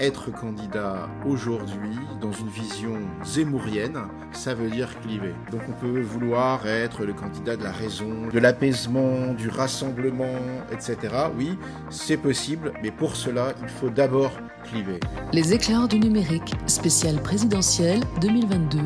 être candidat aujourd'hui dans une vision zémourienne, ça veut dire cliver. Donc on peut vouloir être le candidat de la raison, de l'apaisement, du rassemblement, etc. Oui, c'est possible, mais pour cela, il faut d'abord cliver. Les éclairs du numérique, spécial présidentiel 2022.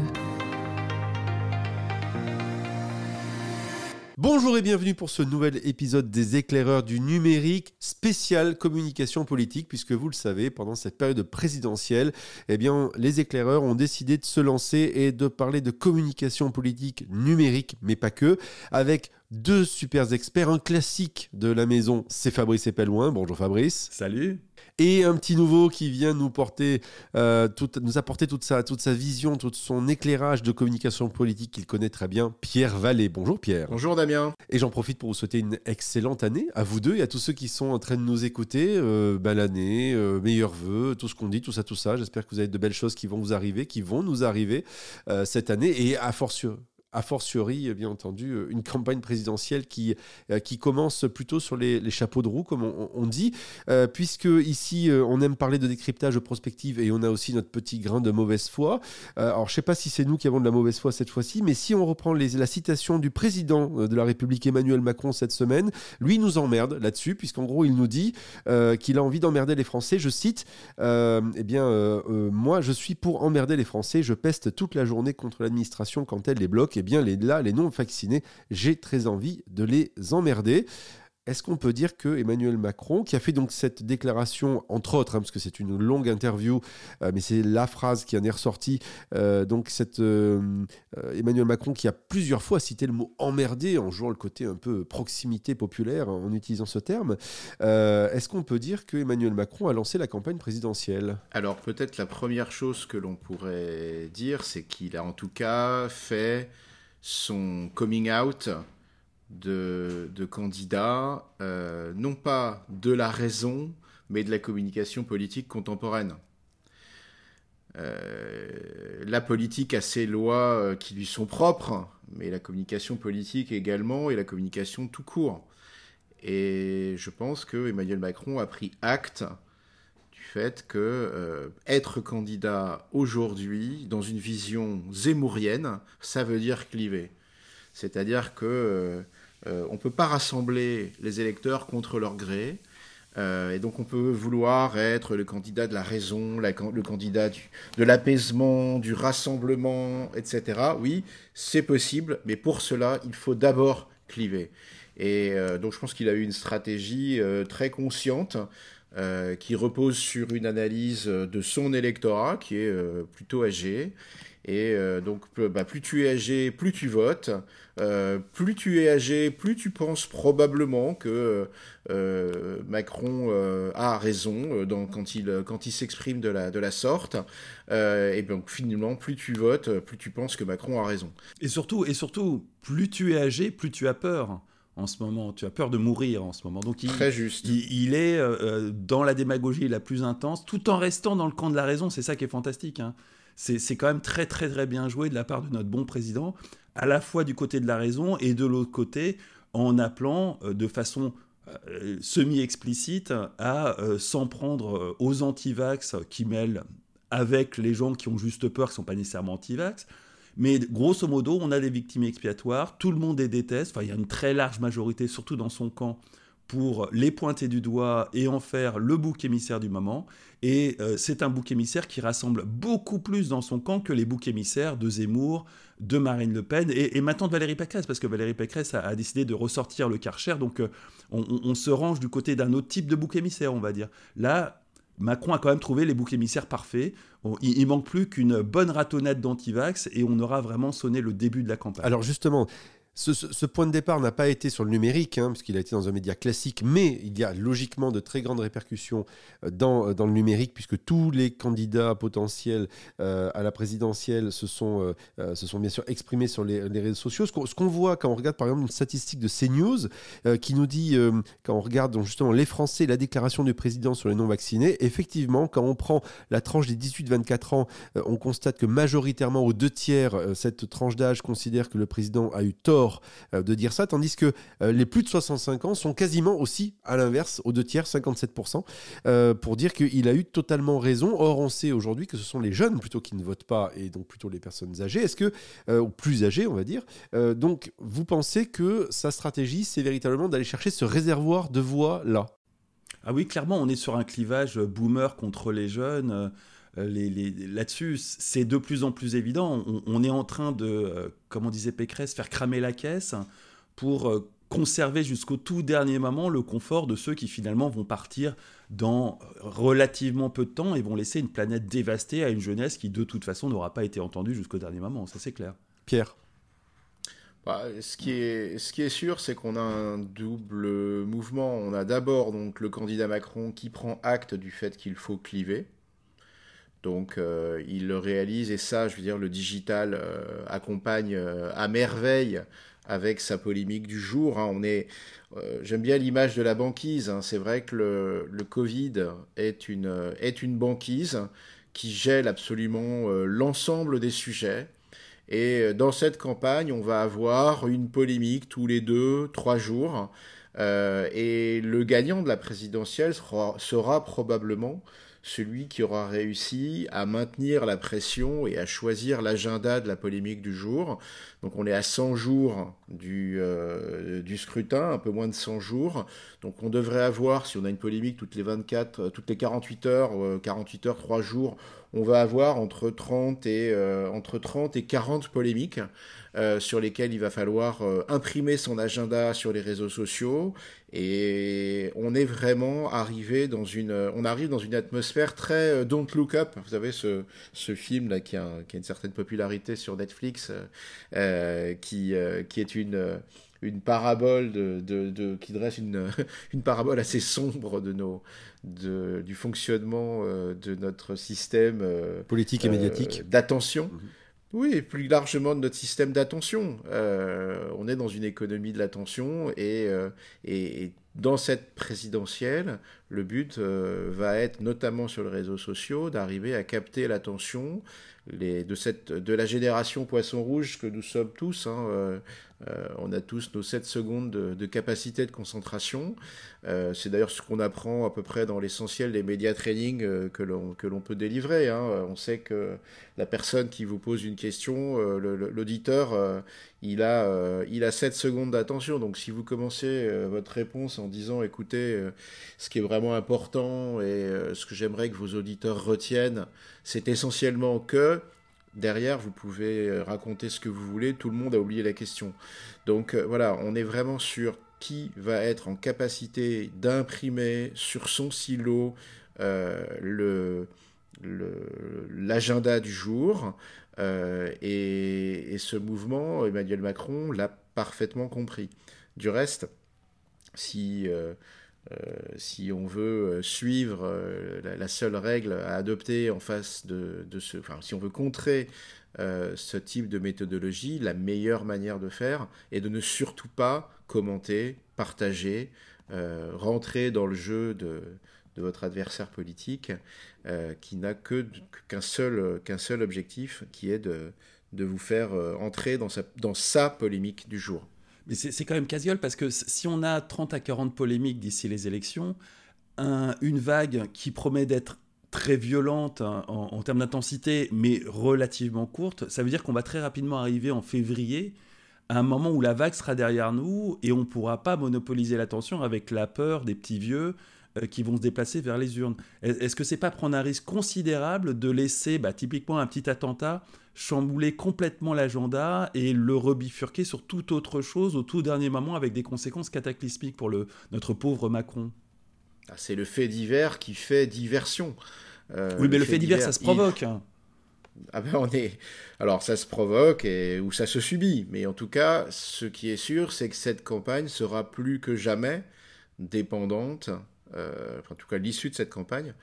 Bonjour et bienvenue pour ce nouvel épisode des éclaireurs du numérique spécial communication politique puisque vous le savez pendant cette période présidentielle eh bien les éclaireurs ont décidé de se lancer et de parler de communication politique numérique mais pas que avec deux super experts un classique de la maison c'est Fabrice Epelouin bonjour Fabrice. Salut et un petit nouveau qui vient nous porter, euh, nous apporter toute sa, toute sa vision, tout son éclairage de communication politique qu'il connaît très bien, Pierre Vallée. Bonjour Pierre. Bonjour Damien. Et j'en profite pour vous souhaiter une excellente année à vous deux et à tous ceux qui sont en train de nous écouter. Euh, belle année, euh, meilleurs vœux, tout ce qu'on dit, tout ça, tout ça. J'espère que vous avez de belles choses qui vont vous arriver, qui vont nous arriver euh, cette année et à fortiori a fortiori, bien entendu, euh, une campagne présidentielle qui, euh, qui commence plutôt sur les, chapeaux de roue, comme on, dit, euh, puisque ici, on aime parler de décryptage de prospective et on a aussi notre petit grain de mauvaise foi. alors, je ne sais pas si c'est nous qui avons de la mauvaise foi cette fois-ci, mais si on reprend les, la citation du président de la République, Emmanuel Macron, cette semaine, lui nous emmerde là-dessus, puisqu'en gros, il nous dit qu'il a envie d'emmerder les Français. Je cite, eh bien, moi, je suis pour emmerder les Français, je peste toute la journée contre l'administration quand elle les bloque eh bien les, là, les non-vaccinés, j'ai très envie de les emmerder. Est-ce qu'on peut dire que Emmanuel Macron, qui a fait donc cette déclaration, entre autres, hein, parce que c'est une longue interview, euh, mais c'est la phrase qui en est ressortie, euh, donc cette, euh, Emmanuel Macron qui a plusieurs fois cité le mot emmerder en jouant le côté un peu proximité populaire en utilisant ce terme, est-ce qu'on peut dire que Emmanuel Macron a lancé la campagne présidentielle? Alors peut-être la première chose que l'on pourrait dire, c'est qu'il a en tout cas fait son coming out de, de candidat, euh, non pas de la raison, mais de la communication politique contemporaine. Euh, la politique a ses lois euh, qui lui sont propres, mais la communication politique également, et la communication tout court. Et je pense que Emmanuel Macron a pris acte fait que être candidat aujourd'hui, dans une vision zémourienne, ça veut dire cliver. C'est-à-dire que euh, on ne peut pas rassembler les électeurs contre leur gré. Euh, et donc on peut vouloir être le candidat de la raison, le candidat de l'apaisement, du rassemblement, etc. Oui, c'est possible, mais pour cela, il faut d'abord cliver. Et euh, donc je pense qu'il a eu une stratégie très consciente qui repose sur une analyse de son électorat qui est plutôt âgé et euh, donc, bah, plus tu es âgé, plus tu votes. Euh, plus tu es âgé, plus tu penses probablement que euh, Macron a raison quand il, quand il s'exprime de la, de la sorte. et donc, finalement, plus tu votes, plus tu penses que Macron a raison. Et surtout, et surtout plus tu es âgé, plus tu as peur en ce moment. Tu as peur de mourir en ce moment. Donc il, Très juste. Il, est dans la démagogie la plus intense, tout en restant dans le camp de la raison. C'est ça qui est fantastique. Hein c'est quand même très très très bien joué de la part de notre bon président, à la fois du côté de la raison et de l'autre côté, en appelant euh, de façon euh, semi-explicite à euh, s'en prendre aux anti-vax qui mêlent avec les gens qui ont juste peur, qui ne sont pas nécessairement anti-vax. Mais grosso modo, on a des victimes expiatoires, tout le monde les déteste, enfin il y a une très large majorité, surtout dans son camp, pour les pointer du doigt et en faire le bouc émissaire du moment. Et euh, c'est un bouc émissaire qui rassemble beaucoup plus dans son camp que les boucs émissaires de Zemmour, de Marine Le Pen et, maintenant de Valérie Pécresse, parce que Valérie Pécresse a, décidé de ressortir le Karcher. Donc euh, on, se range du côté d'un autre type de bouc émissaire, on va dire. Là, Macron a quand même trouvé les boucs émissaires parfaits. il, il, manque plus qu'une bonne ratonnette d'antivax et on aura vraiment sonné le début de la campagne. Alors justement, ce, point de départ n'a pas été sur le numérique, hein, puisqu'il a été dans un média classique, mais il y a logiquement de très grandes répercussions euh, dans, euh, dans le numérique, puisque tous les candidats potentiels euh, à la présidentielle se sont, se sont bien sûr exprimés sur les, réseaux sociaux. Ce qu'on voit quand on regarde par exemple une statistique de CNews qui nous dit, quand on regarde justement les Français, la déclaration du président sur les non-vaccinés, effectivement, quand on prend la tranche des 18-24 ans, on constate que majoritairement aux deux tiers, cette tranche d'âge considère que le président a eu tort tort de dire ça, tandis que les plus de 65 ans sont quasiment aussi à l'inverse, aux deux tiers, 57%, pour dire qu'il a eu totalement raison. Or, on sait aujourd'hui que ce sont les jeunes plutôt qui ne votent pas, et donc plutôt les personnes âgées. Est-ce que, ou plus âgées, on va dire, donc vous pensez que sa stratégie, c'est véritablement d'aller chercher ce réservoir de voix là ah oui, clairement, on est sur un clivage boomer contre les jeunes. Euh, les, Là-dessus, c'est de plus en plus évident. On, est en train de, euh, comme on disait Pécresse, faire cramer la caisse pour euh, conserver jusqu'au tout dernier moment le confort de ceux qui finalement vont partir dans relativement peu de temps et vont laisser une planète dévastée à une jeunesse qui de toute façon n'aura pas été entendue jusqu'au dernier moment. Ça c'est clair. Pierre bah, ce, qui est, ce qui est sûr, c'est qu'on a un double mouvement. On a d'abord donc le candidat Macron qui prend acte du fait qu'il faut cliver. Donc euh, il le réalise et ça, je veux dire, le digital euh, accompagne euh, à merveille avec sa polémique du jour. Hein. On est, j'aime bien l'image de la banquise. Hein. C'est vrai que le, Covid est une, est une banquise qui gèle absolument l'ensemble des sujets. Et dans cette campagne, on va avoir une polémique tous les deux, trois jours. Et le gagnant de la présidentielle sera probablement celui qui aura réussi à maintenir la pression et à choisir l'agenda de la polémique du jour. Donc on est à 100 jours du, euh, du scrutin, un peu moins de 100 jours. Donc on devrait avoir, si on a une polémique toutes les 24, euh, toutes les 48 heures, 48 euh, heures, 3 jours, on va avoir entre 30 et, entre 30 et 40 polémiques. Euh, sur lesquels il va falloir euh, imprimer son agenda sur les réseaux sociaux. Et on est vraiment arrivé dans une, euh, on arrive dans une atmosphère très Don't Look Up. Vous savez ce, ce film là qui a, qui a une certaine popularité sur Netflix, qui, qui est une une parabole de, de, qui dresse une, une parabole assez sombre de nos de, du fonctionnement de notre système politique et médiatique d'attention. Mhm. Oui, et plus largement de notre système d'attention. Euh, on est dans une économie de l'attention et, euh, et, dans cette présidentielle, le but euh, va être notamment sur les réseaux sociaux d'arriver à capter l'attention de, cette, de la génération poisson rouge que nous sommes tous. Hein, euh, on a tous nos 7 secondes de, capacité de concentration. Euh, c'est d'ailleurs ce qu'on apprend à peu près dans l'essentiel des médias training euh, que l'on peut délivrer. Hein. On sait que la personne qui vous pose une question, l'auditeur, il, a, il a 7 secondes d'attention. Donc si vous commencez votre réponse en disant écoutez, ce qui est vraiment important et ce que j'aimerais que vos auditeurs retiennent, c'est essentiellement que derrière, vous pouvez euh, raconter ce que vous voulez, tout le monde a oublié la question. Donc euh, voilà, on est vraiment sur qui va être en capacité d'imprimer sur son silo euh, l'agenda du jour. et, ce mouvement, Emmanuel Macron l'a parfaitement compris. Du reste, si si on veut euh, suivre euh, la, seule règle à adopter en face de, ce, enfin, si on veut contrer ce type de méthodologie, la meilleure manière de faire est de ne surtout pas commenter, partager, rentrer dans le jeu de, votre adversaire politique qui n'a que qu'un seul, objectif qui est de, vous faire entrer dans sa polémique du jour. Mais c'est quand même casiole parce que si on a 30 à 40 polémiques d'ici les élections, une vague qui promet d'être très violente hein, en, termes d'intensité, mais relativement courte, ça veut dire qu'on va très rapidement arriver en février à un moment où la vague sera derrière nous et on ne pourra pas monopoliser l'attention avec la peur des petits vieux qui vont se déplacer vers les urnes. Est-ce que c'est pas prendre un risque considérable de laisser bah, typiquement un petit attentat chambouler complètement l'agenda et le rebifurquer sur toute autre chose au tout dernier moment avec des conséquences cataclysmiques pour le, notre pauvre Macron? Ah, c'est le fait divers qui fait diversion. Euh, oui, mais le, fait, divers, ça se provoque. Hein. Ah ben on est... Alors ça se provoque et... ou ça se subit, mais en tout cas, ce qui est sûr, c'est que cette campagne sera plus que jamais dépendante, euh, enfin, en tout cas l'issue de cette campagne,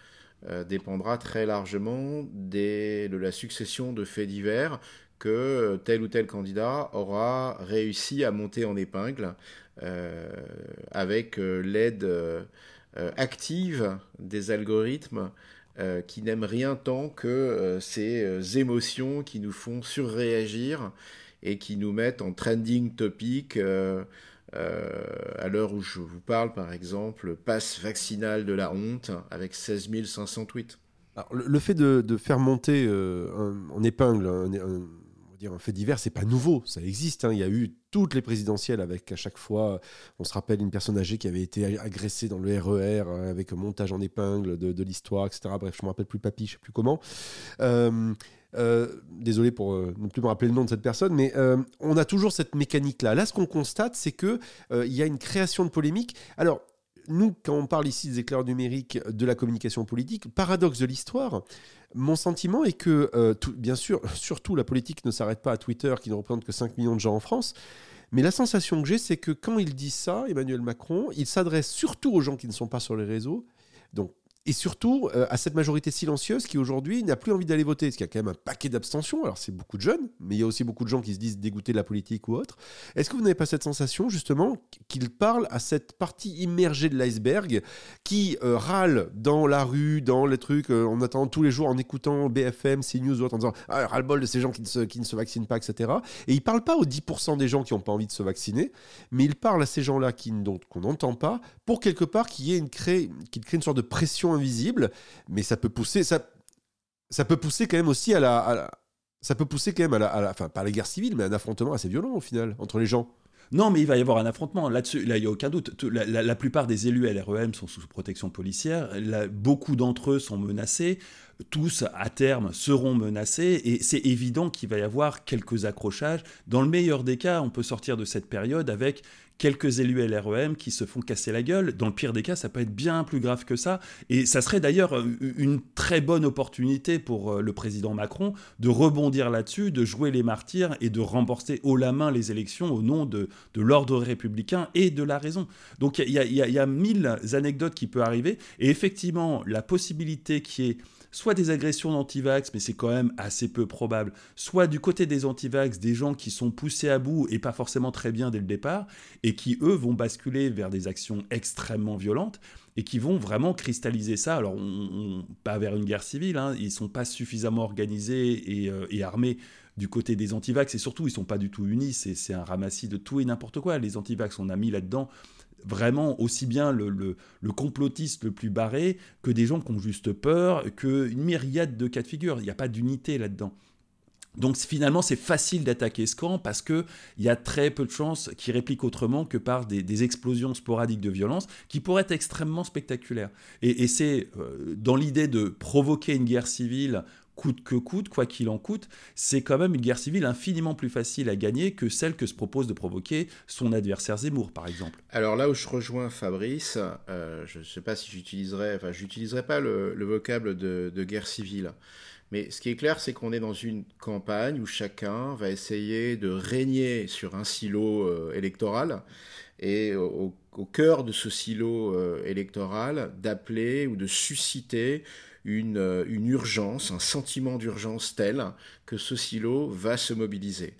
euh, dépendra très largement de la succession de faits divers que euh, tel ou tel candidat aura réussi à monter en épingle euh, avec l'aide active des algorithmes qui n'aiment rien tant que ces émotions qui nous font surréagir et qui nous mettent en trending topic. Euh, à l'heure où je vous parle, par exemple, passe vaccinal de la honte avec 16 500 tweets. Alors, le, fait de, faire monter en épingle un, fait divers, c'est pas nouveau, ça existe. Hein. Il y a eu toutes les présidentielles avec à chaque fois, on se rappelle une personne âgée qui avait été agressée dans le RER e euh, avec un montage en épingle de, l'histoire, etc. Bref, je me rappelle plus papy, je sais plus comment. Euh, euh, désolé pour ne plus me rappeler le nom de cette personne, mais on a toujours cette mécanique-là. Là, ce qu'on constate, c'est que il y a une création de polémique. Alors, nous, quand on parle ici des éclairs numériques de la communication politique, paradoxe de l'histoire, mon sentiment est que, euh, bien sûr, surtout la politique ne s'arrête pas à Twitter, qui ne représente que 5 millions de gens en France, mais la sensation que j'ai, c'est que quand il dit ça, Emmanuel Macron, il s'adresse surtout aux gens qui ne sont pas sur les réseaux, donc et surtout euh, à cette majorité silencieuse qui aujourd'hui n'a plus envie d'aller voter, parce qu'il y a quand même un paquet d'abstention. Alors c'est beaucoup de jeunes, mais il y a aussi beaucoup de gens qui se disent dégoûtés de la politique ou autre. Est-ce que vous n'avez pas cette sensation justement qu'il parle à cette partie immergée de l'iceberg qui euh, râle dans la rue, dans les trucs, euh, en attendant tous les jours, en écoutant BFM, CNews ou autre, en disant ah, ras-le-bol de ces gens qui ne, se, qui ne se vaccinent pas, etc. Et il parle pas aux 10% des gens qui n'ont pas envie de se vacciner, mais il parle à ces gens-là qu'on n'entend pas, pour quelque part qu'il y ait une crée, crée une sorte de pression invisible, mais ça peut pousser, ça, ça peut pousser quand même aussi à la, ça peut pousser quand même à la, à la, enfin pas à la guerre civile, mais à un affrontement assez violent au final entre les gens. Non, mais il va y avoir un affrontement. Là-dessus, là, il n'y a aucun doute. La, plupart des élus LREM sont sous protection policière. beaucoup d'entre eux sont menacés. Tous, à terme, seront menacés. Et c'est évident qu'il va y avoir quelques accrochages. Dans le meilleur des cas, on peut sortir de cette période avec quelques élus LREM qui se font casser la gueule. Dans le pire des cas, ça peut être bien plus grave que ça. Et ça serait d'ailleurs euh, une très bonne opportunité pour euh, le président Macron de rebondir là-dessus, de jouer les martyrs et de remporter haut la main les élections au nom de, de l'ordre républicain et de la raison. Donc il y, y, a mille anecdotes qui peuvent arriver. Et effectivement, la possibilité qui est soit des agressions d'antivax, mais c'est quand même assez peu probable, soit du côté des antivax, des gens qui sont poussés à bout et pas forcément très bien dès le départ, et qui, eux, vont basculer vers des actions extrêmement violentes, et qui vont vraiment cristalliser ça. Alors, pas vers une guerre civile, hein, ils sont pas suffisamment organisés et, euh, et armés du côté des antivax, et surtout, ils sont pas du tout unis, c'est un ramassis de tout et n'importe quoi. Les antivax, on a mis là-dedans vraiment aussi bien le, complotiste le plus barré que des gens qui ont juste peur, qu'une myriade de cas de figure. Il n'y a pas d'unité là-dedans. Donc finalement, c'est facile d'attaquer ce camp parce qu'il y a très peu de chances qu'il réplique autrement que par des, explosions sporadiques de violence qui pourraient être extrêmement spectaculaires. Et, c'est euh, dans l'idée de provoquer une guerre civile coûte que coûte, quoi qu'il en coûte, c'est quand même une guerre civile infiniment plus facile à gagner que celle que se propose de provoquer son adversaire Zemmour, par exemple. Alors là où je rejoins Fabrice, euh, je ne sais pas si j'utiliserai, enfin, j'utiliserai pas le, vocable de, guerre civile. Mais ce qui est clair, c'est qu'on est dans une campagne où chacun va essayer de régner sur un silo euh, électoral et au, cœur de ce silo euh, électoral d'appeler ou de susciter euh, une, urgence, un sentiment d'urgence tel que ce silo va se mobiliser.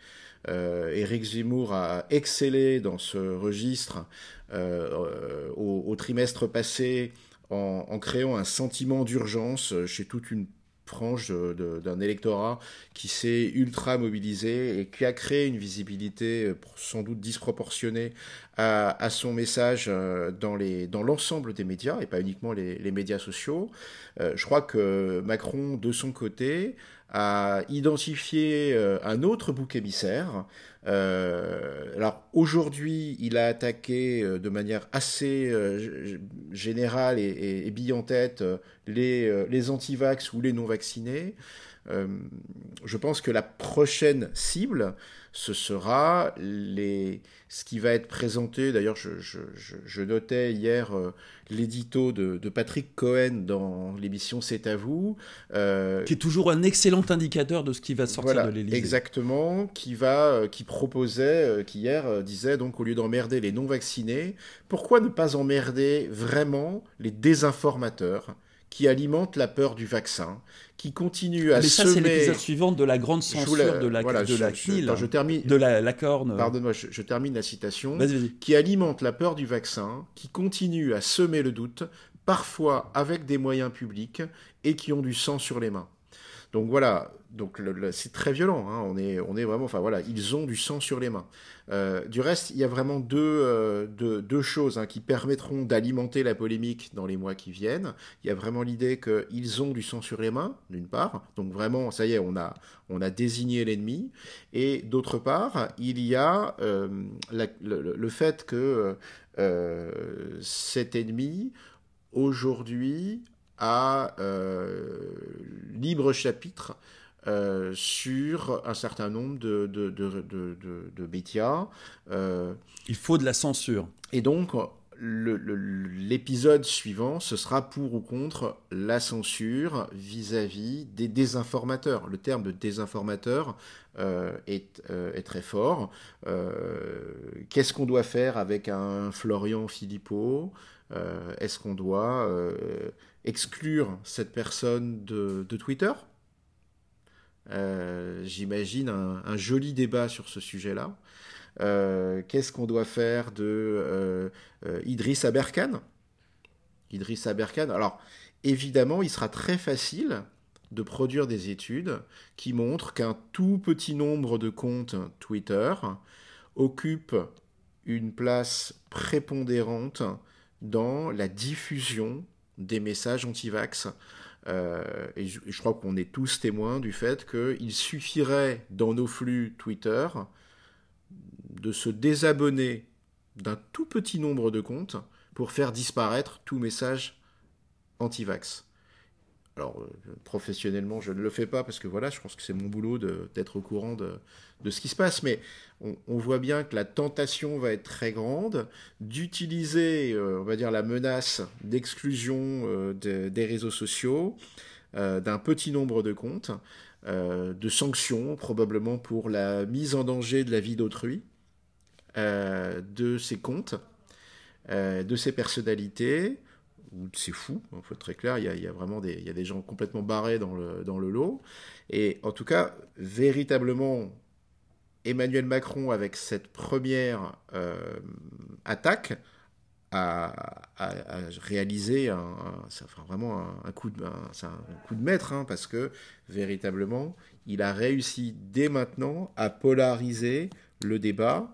Euh, Éric Zemmour a excellé dans ce registre euh, au, trimestre passé en, créant un sentiment d'urgence chez toute une frange d'un électorat qui s'est ultra mobilisé et qui a créé une visibilité sans doute disproportionnée à, son message euh, dans l'ensemble des médias et pas uniquement les, médias sociaux. Euh, je crois que Macron, de son côté, a identifié euh, un autre bouc émissaire. alors aujourd'hui, il a attaqué de manière assez générale et, et, bille en tête les, les antivax ou les non-vaccinés. Je pense que la prochaine cible, ce sera les, ce qui va être présenté. D'ailleurs, je, notais hier euh, l'édito de, Patrick Cohen dans l'émission C'est à vous. Euh, qui est toujours un excellent indicateur de ce qui va sortir de l'Élysée. Exactement, qui, va, euh, qui proposait, qui hier disait, donc au lieu d'emmerder les non-vaccinés, pourquoi ne pas emmerder vraiment les désinformateurs? Qui alimente la peur du vaccin, qui continue à Mais ça, c'est l'épisode suivant de la grande censure de la, de la CNIL, je, termine, de la, la corne. Pardonne-moi, je, termine la citation. Qui alimente la peur du vaccin, qui continue à semer le doute, parfois avec des moyens publics, et qui ont du sang sur les mains. Donc voilà, donc c'est très violent. Hein. Ils ont du sang sur les mains. Euh, du reste, il y a vraiment deux, euh, choses hein, qui permettront d'alimenter la polémique dans les mois qui viennent. Il y a vraiment l'idée qu'ils ont du sang sur les mains, d'une part. Donc vraiment, ça y est, on a, désigné l'ennemi. Et d'autre part, il y a euh, le, fait que cet ennemi aujourd'hui a libre chapitre euh, sur un certain nombre de, de, de, de médias. Euh, Il faut de la censure. Et donc, l'épisode suivant, ce sera pour ou contre la censure vis-à-vis des désinformateurs. Le terme de désinformateur euh, est, est, très fort. Qu'est-ce qu'on doit faire avec un Florian Philippot? Est-ce qu'on doit exclure cette personne de, Twitter euh, j'imagine un, joli débat sur ce sujet-là. Euh, qu'est-ce qu'on doit faire de euh, Idriss Aberkan? Idriss Aberkan. Alors, évidemment, il sera très facile de produire des études qui montrent qu'un tout petit nombre de comptes Twitter occupe une place prépondérante dans la diffusion des messages anti-vax euh, et, je, crois qu'on est tous témoins du fait qu'il suffirait dans nos flux Twitter de se désabonner d'un tout petit nombre de comptes pour faire disparaître tout message anti-vax. Alors, euh, professionnellement, je ne le fais pas parce que voilà, je pense que c'est mon boulot d'être au courant de, ce qui se passe. Mais on, voit bien que la tentation va être très grande d'utiliser, euh, va dire, la menace d'exclusion euh, des réseaux sociaux d'un petit nombre de comptes, de sanctions probablement pour la mise en danger de la vie d'autrui, de ces comptes, de ces personnalités c'est fou, il faut être très clair, il y a, vraiment des, gens complètement barrés dans le, lot. Et en tout cas, véritablement, Emmanuel Macron, avec cette première euh, attaque, a, réalisé un, vraiment un, coup de, un, coup de maître, hein, parce que véritablement, il a réussi dès maintenant à polariser le débat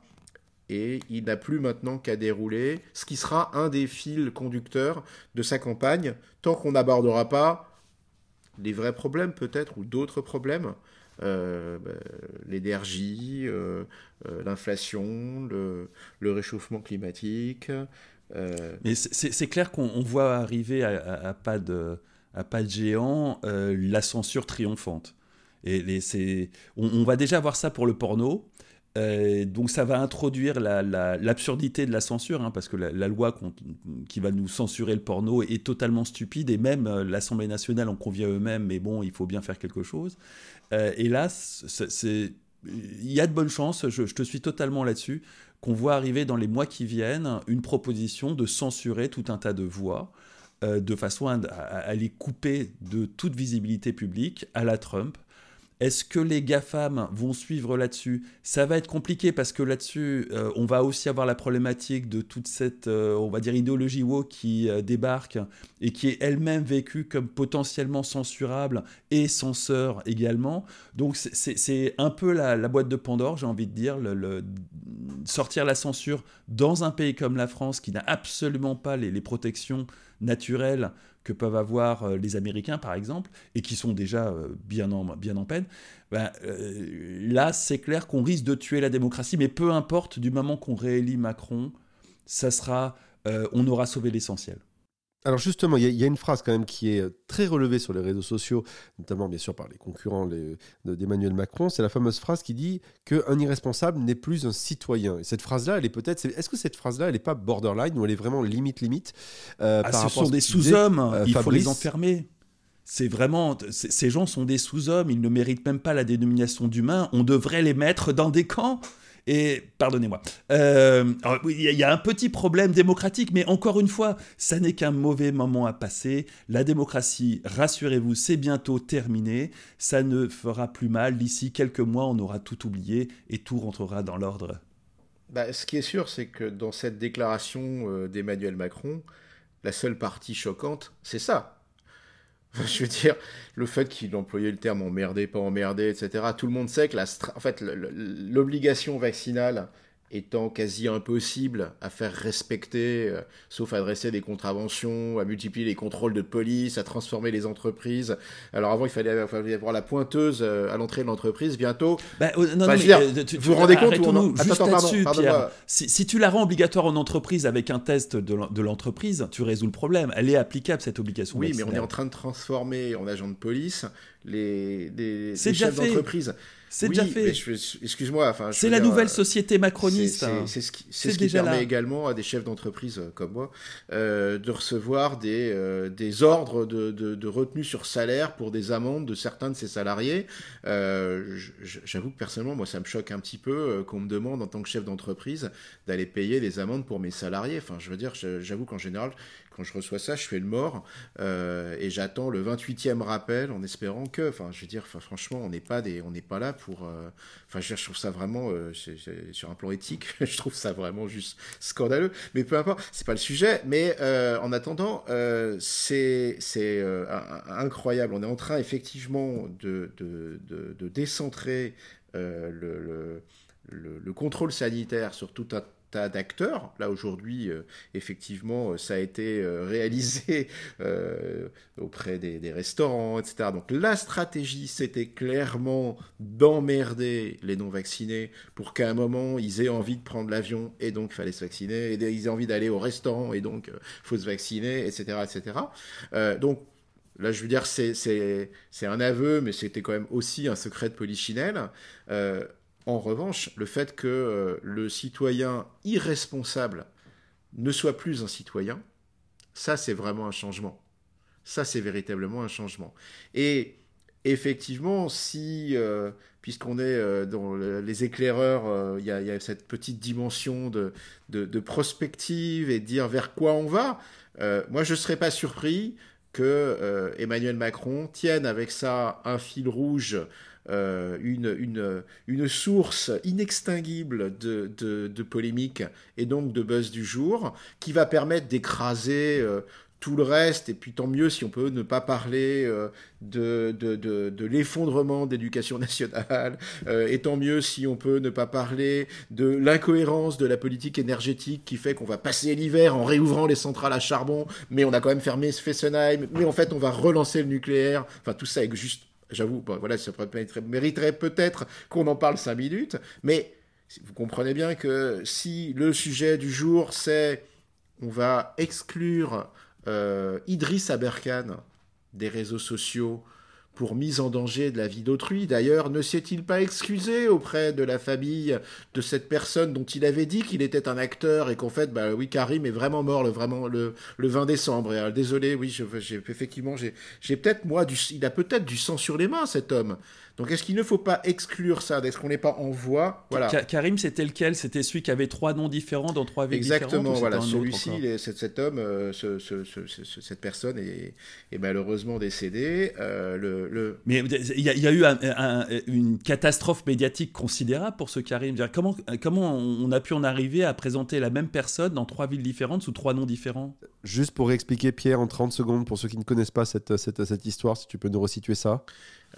et il n'a plus maintenant qu'à dérouler ce qui sera un des fils conducteurs de sa campagne, tant qu'on n'abordera pas les vrais problèmes peut-être, ou d'autres problèmes, euh, bah, l'énergie, euh, euh, l'inflation, le, réchauffement climatique. Mais c'est clair qu'on voit arriver à, pas de, à pas de géant la censure triomphante. Et on, va déjà voir ça pour le porno. Euh, donc ça va introduire l'absurdité de la censure, hein, parce que la, loi qui va nous censurer le porno est totalement stupide, et même euh, l'Assemblée nationale en convient eux-mêmes, mais bon, il faut bien faire quelque chose. Euh, et là, il y a de bonnes chances, je, te suis totalement là-dessus, qu'on voit arriver dans les mois qui viennent une proposition de censurer tout un tas de voix, de façon à, les couper de toute visibilité publique à la Trump. Est-ce que les GAFAM vont suivre là-dessus? Ça va être compliqué parce que là-dessus, euh, on va aussi avoir la problématique de toute cette, euh, on va dire, idéologie woke qui euh, débarque et qui est elle-même vécue comme potentiellement censurable et censeur également. Donc c'est un peu la, boîte de Pandore, j'ai envie de dire, sortir la censure dans un pays comme la France qui n'a absolument pas les protections naturelles que peuvent avoir euh, les Américains, par exemple, et qui sont déjà euh, bien en, bien en peine, ben, euh, là, c'est clair qu'on risque de tuer la démocratie, mais peu importe, du moment qu'on réélit Macron, ça sera, on aura sauvé l'essentiel. Alors justement, il y, a une phrase quand même qui est euh, très relevée sur les réseaux sociaux, notamment bien sûr par les concurrents d'Emmanuel Macron. C'est la fameuse phrase qui dit qu'un irresponsable n'est plus un citoyen. Et cette phrase-là, elle est peut-être. Est-ce que cette phrase-là, elle n'est pas borderline ou elle est vraiment limite limite euh, ah, Ce sont des sous-hommes. Euh, il faut les enfermer. C'est vraiment, ces gens sont des sous-hommes, ils ne méritent même pas la dénomination d'humains, on devrait les mettre dans des camps. Et pardonnez-moi. Euh, il y, a un petit problème démocratique, mais encore une fois, ça n'est qu'un mauvais moment à passer. La démocratie, rassurez-vous, c'est bientôt terminé. Ça ne fera plus mal. D'ici quelques mois, on aura tout oublié et tout rentrera dans l'ordre. Bah, ce qui est sûr, c'est que dans cette déclaration euh, d'Emmanuel Macron, la seule partie choquante, c'est ça. je veux dire, le fait qu'il employait le terme emmerdé, pas emmerdé, etc. Tout le monde sait que la, en fait, l'obligation vaccinale étant quasi impossible à faire respecter, euh, sauf à dresser des contraventions, à multiplier les contrôles de police, à transformer les entreprises. Alors avant, il fallait, avoir la pointeuse euh, à l'entrée de l'entreprise. Bientôt, bah, oh, non, mais, euh, tu, vous vous rendez compte où on... Juste là-dessus, Pierre. Si, si, tu la rends obligatoire en entreprise avec un test de l'entreprise, tu résous le problème. Elle est applicable cette obligation. Oui, mais on est en train de transformer en agent de police les, les, les chefs d'entreprise. C'est déjà fait. Excuse-moi. Enfin, c'est la nouvelle euh, société macroniste. C'est ce qui, ce qui permet également à des chefs d'entreprise comme moi euh, de recevoir des, euh, des ordres de, de, de, retenue sur salaire pour des amendes de certains de ses salariés. Euh, J'avoue que personnellement, moi, ça me choque un petit peu qu'on me demande en tant que chef d'entreprise d'aller payer des amendes pour mes salariés. Enfin, je veux dire, j'avoue qu'en général, quand je reçois ça, je fais le mort euh, et j'attends le 28e rappel en espérant enfin, je veux dire, franchement, on n'est pas des, on n'est pas là pour, euh, enfin, je, trouve ça vraiment, euh, sur un plan éthique, je trouve ça vraiment juste scandaleux. Mais peu importe, c'est pas le sujet. Mais en attendant, c'est, incroyable. On est en train effectivement de, décentrer le, le, contrôle sanitaire sur tout un d'acteurs. Là aujourd'hui, euh, effectivement, euh, ça a été euh, réalisé auprès des, restaurants, etc. Donc la stratégie, c'était clairement d'emmerder les non-vaccinés pour qu'à un moment, ils aient envie de prendre l'avion et donc il fallait se vacciner, et ils aient envie d'aller au restaurant et donc il faut se vacciner, etc. etc. donc Là, je veux dire, c'est un aveu, mais c'était quand même aussi un secret de polichinelle. En revanche, le fait que euh, le citoyen irresponsable ne soit plus un citoyen, ça c'est vraiment un changement. Ça c'est véritablement un changement. Et effectivement, si, euh, puisqu'on est euh, dans les éclaireurs, il y, a cette petite dimension de, de, prospective et de dire vers quoi on va, moi je ne serais pas surpris que Emmanuel Macron tienne avec ça un fil rouge euh, une, source inextinguible de, de, de, polémique et donc de buzz du jour, qui va permettre d'écraser euh, tout le reste, et puis tant mieux si on peut ne pas parler euh, de, de l'effondrement d'éducation nationale, et tant mieux si on peut ne pas parler de l'incohérence de la politique énergétique qui fait qu'on va passer l'hiver en réouvrant les centrales à charbon, mais on a quand même fermé Fessenheim, mais en fait on va relancer le nucléaire, enfin tout ça est juste J'avoue, voilà, ça mériterait peut-être qu'on en parle cinq minutes, mais vous comprenez bien que si le sujet du jour c'est on va exclure euh, Idriss Aberkan des réseaux sociaux pour mise en danger de la vie d'autrui. D'ailleurs, ne s'est-il pas excusé auprès de la famille de cette personne dont il avait dit qu'il était un acteur et qu'en fait, bah oui, Karim est vraiment mort le, vraiment, le, le 20 décembre? Et, désolé, oui, j'ai, effectivement, j'ai, peut-être, moi, du, il a peut-être du sang sur les mains, cet homme. Donc est-ce qu'il ne faut pas exclure ça Est-ce qu'on n'est pas en voie? Voilà. Karim, c'était lequel? C'était celui qui avait trois noms différents dans trois villes Exactement, voilà. Celui-ci, cet, homme, euh, cette personne est, malheureusement décédée. Euh, le, Mais il y, a eu une catastrophe médiatique considérable pour ce Karim. Comment, comment on a pu en arriver à présenter la même personne dans trois villes différentes sous trois noms différents? Juste pour expliquer, Pierre, en 30 secondes, pour ceux qui ne connaissent pas cette, cette, cette histoire, si tu peux nous resituer ça.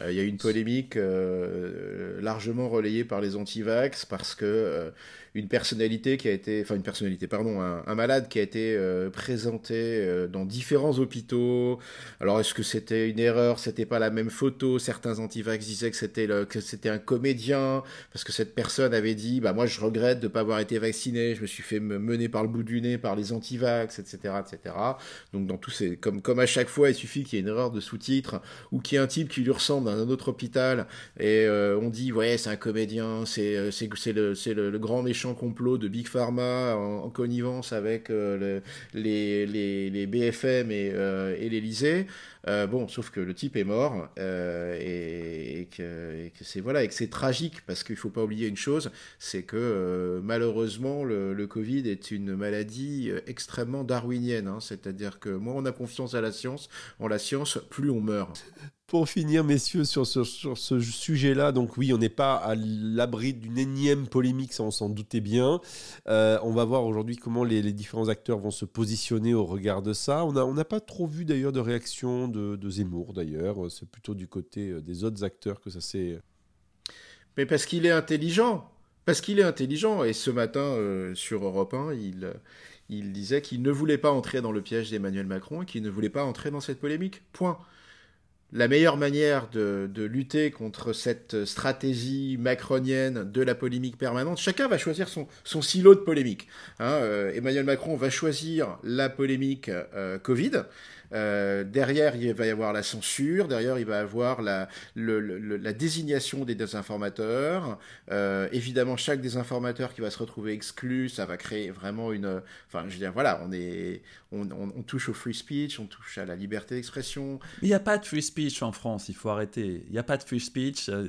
Euh, il y a eu une polémique euh, largement relayée par les anti-vax parce que euh, une personnalité qui a été, enfin une personnalité, pardon, un, malade qui a été euh, présenté euh, dans différents hôpitaux. Alors est-ce que c'était une erreur? C'était pas la même photo? Certains antivax disaient que c'était que c'était un comédien parce que cette personne avait dit, bah moi je regrette de pas avoir été vacciné, je me suis fait mener par le bout du nez par les antivax, etc., etc. Donc dans tous ces, comme comme à chaque fois, il suffit qu'il y ait une erreur de sous-titre ou qu'il y ait un type qui lui ressemble dans un autre hôpital et euh, on dit ouais c'est un comédien, c'est c'est c'est le le, le grand méchant complot de Big Pharma en, connivence avec euh, les, les, BFM et, euh, et l'Elysée. Euh, bon, sauf que le type est mort et, que, c'est voilà et que c'est tragique parce qu'il faut pas oublier une chose, c'est que malheureusement le, Covid est une maladie extrêmement darwinienne. Hein. C'est-à-dire que moins on a confiance à la science, en la science, plus on meurt. Pour finir, messieurs, sur, ce sujet-là, donc oui, on n'est pas à l'abri d'une énième polémique, ça on s'en doutait bien. Euh, on va voir aujourd'hui comment les, différents acteurs vont se positionner au regard de ça. On n'a pas trop vu d'ailleurs de réaction de, Zemmour, d'ailleurs. C'est plutôt du côté euh, des autres acteurs que ça s'est... Mais parce qu'il est intelligent. Parce qu'il est intelligent. Et ce matin, euh, sur Europe 1, il, il disait qu'il ne voulait pas entrer dans le piège d'Emmanuel Macron et qu'il ne voulait pas entrer dans cette polémique. Point la meilleure manière de, lutter contre cette stratégie macronienne de la polémique permanente, chacun va choisir son, silo de polémique. Hein. Euh, Emmanuel Macron va choisir la polémique euh, Covid. Euh, derrière, il va y avoir la censure. Derrière, il va y avoir la, désignation des désinformateurs. Euh, évidemment, chaque désinformateur qui va se retrouver exclu, ça va créer vraiment une. Enfin, je veux dire, voilà, on est, on, touche au free speech, on touche à la liberté d'expression. Il n'y a pas de free speech en France. Il faut arrêter. Il n'y a pas de free speech. Euh,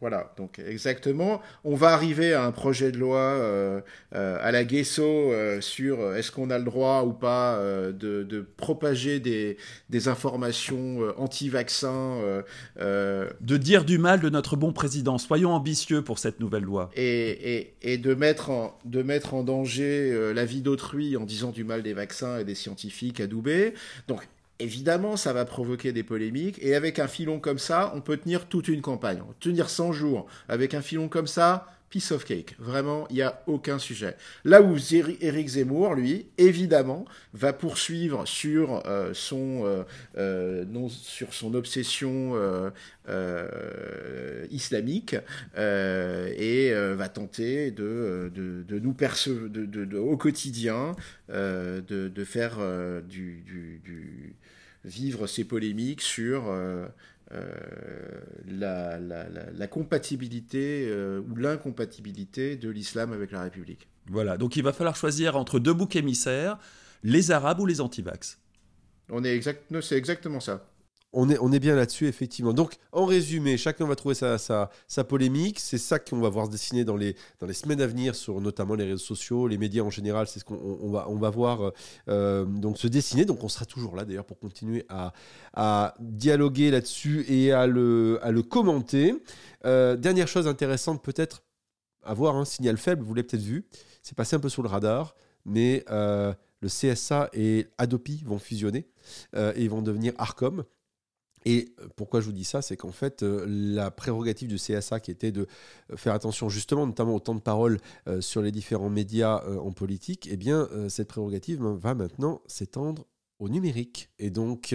voilà, donc exactement. On va arriver à un projet de loi euh, euh, à la Guesso euh, sur est-ce qu'on a le droit ou pas de, propager des, des informations anti-vaccins. de dire du mal de notre bon président. Soyons ambitieux pour cette nouvelle loi. Et, et, et de, mettre en, de mettre en danger la vie d'autrui en disant du mal des vaccins et des scientifiques adoubés. Donc Évidemment, ça va provoquer des polémiques, et avec un filon comme ça, on peut tenir toute une campagne. Tenir 100 jours avec un filon comme ça, piece of cake. Vraiment, il n'y a aucun sujet. Là où Éric Zemmour, lui, évidemment, va poursuivre sur, euh, son, euh, euh, sur son obsession islamique et va tenter de, de, nous percevoir de, au quotidien de, faire du, du, vivre ces polémiques sur euh, la, la, compatibilité euh, ou l'incompatibilité de l'islam avec la République. Voilà, donc il va falloir choisir entre deux boucs émissaires, les Arabes ou les antivax. On est exact, c'est exactement ça. On est, bien là-dessus, effectivement. Donc, en résumé, chacun va trouver sa, sa, sa polémique. C'est ça qu'on va voir se dessiner dans les, semaines à venir sur notamment les réseaux sociaux, les médias en général. C'est ce qu'on on va, voir euh, donc se dessiner. Donc, on sera toujours là d'ailleurs pour continuer à, dialoguer là-dessus et à le, commenter. Euh, dernière chose intéressante, peut-être, à voir, un signal faible, vous l'avez peut-être vu. C'est passé un peu sous le radar, mais euh, le CSA et Adopi vont fusionner et vont devenir Arcom. Et euh, pourquoi je vous dis ça, c'est qu'en fait, euh, la prérogative du CSA, qui était de euh, faire attention justement, notamment au temps de parole sur les différents médias en politique, eh bien, cette prérogative va maintenant s'étendre au numérique. Et donc,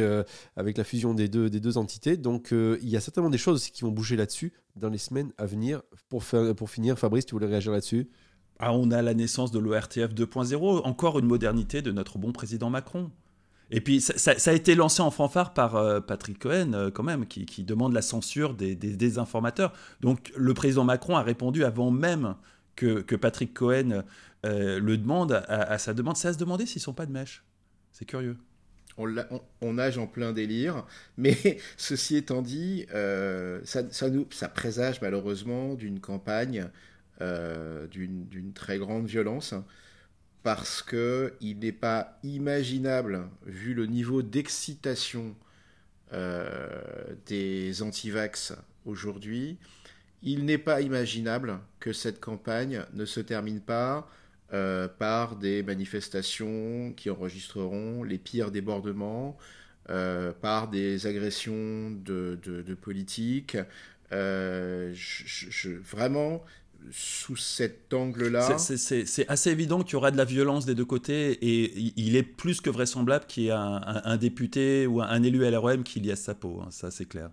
avec la fusion des deux, entités, donc il y a certainement des choses qui vont bouger là-dessus dans les semaines à venir. Pour, pour finir, Fabrice, tu voulais réagir là-dessus? Ah, On a la naissance de l'ORTF 2.0, encore une modernité de notre bon président Macron. Et puis, ça, a été lancé en fanfare par euh, Patrick Cohen, euh, quand même, qui, demande la censure des, des, informateurs. Donc, le président Macron a répondu avant même que, Patrick Cohen euh, le demande à, sa demande. C'est à se demander s'ils sont pas de mèche. C'est curieux. On, nage en plein délire, mais ceci étant dit, ça, ça, nous, ça présage malheureusement d'une campagne d'une très grande violence parce que il n'est pas imaginable, vu le niveau d'excitation euh, des antivax aujourd'hui, il n'est pas imaginable que cette campagne ne se termine pas euh, par des manifestations qui enregistreront les pires débordements, euh, par des agressions de, politiques. vraiment, sous cet angle-là. C'est assez évident qu'il y aura de la violence des deux côtés et il est plus que vraisemblable qu'il y ait un, député ou un, élu LREM qui liesse sa peau, hein, ça c'est clair.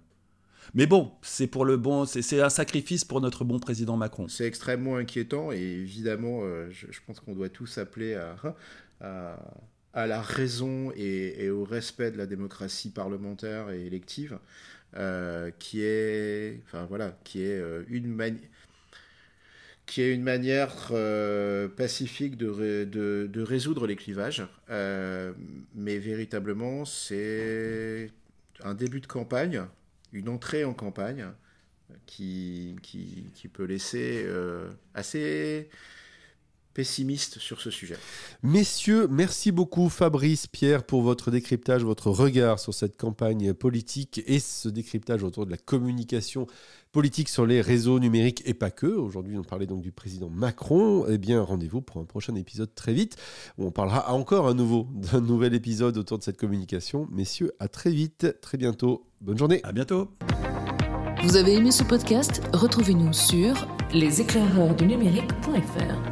Mais bon, c'est pour le bon, c'est un sacrifice pour notre bon président Macron. C'est extrêmement inquiétant et évidemment, euh, je, pense qu'on doit tous appeler à, à, la raison et, au respect de la démocratie parlementaire et élective, euh, qui est, enfin voilà, qui est euh, une manière qui est une manière euh, pacifique de, de, résoudre les clivages. Euh, mais véritablement, c'est un début de campagne, une entrée en campagne qui, qui, peut laisser euh, assez pessimiste sur ce sujet. Messieurs, merci beaucoup Fabrice, Pierre, pour votre décryptage, votre regard sur cette campagne politique et ce décryptage autour de la communication politique sur les réseaux numériques et pas que. Aujourd'hui, on parlait donc du président Macron. Eh bien, rendez-vous pour un prochain épisode très vite où on parlera encore à nouveau d'un nouvel épisode autour de cette communication. Messieurs, à très vite, très bientôt. Bonne journée. À bientôt. Vous avez aimé ce podcast? Retrouvez-nous sur leséclaireursdunumérique.fr.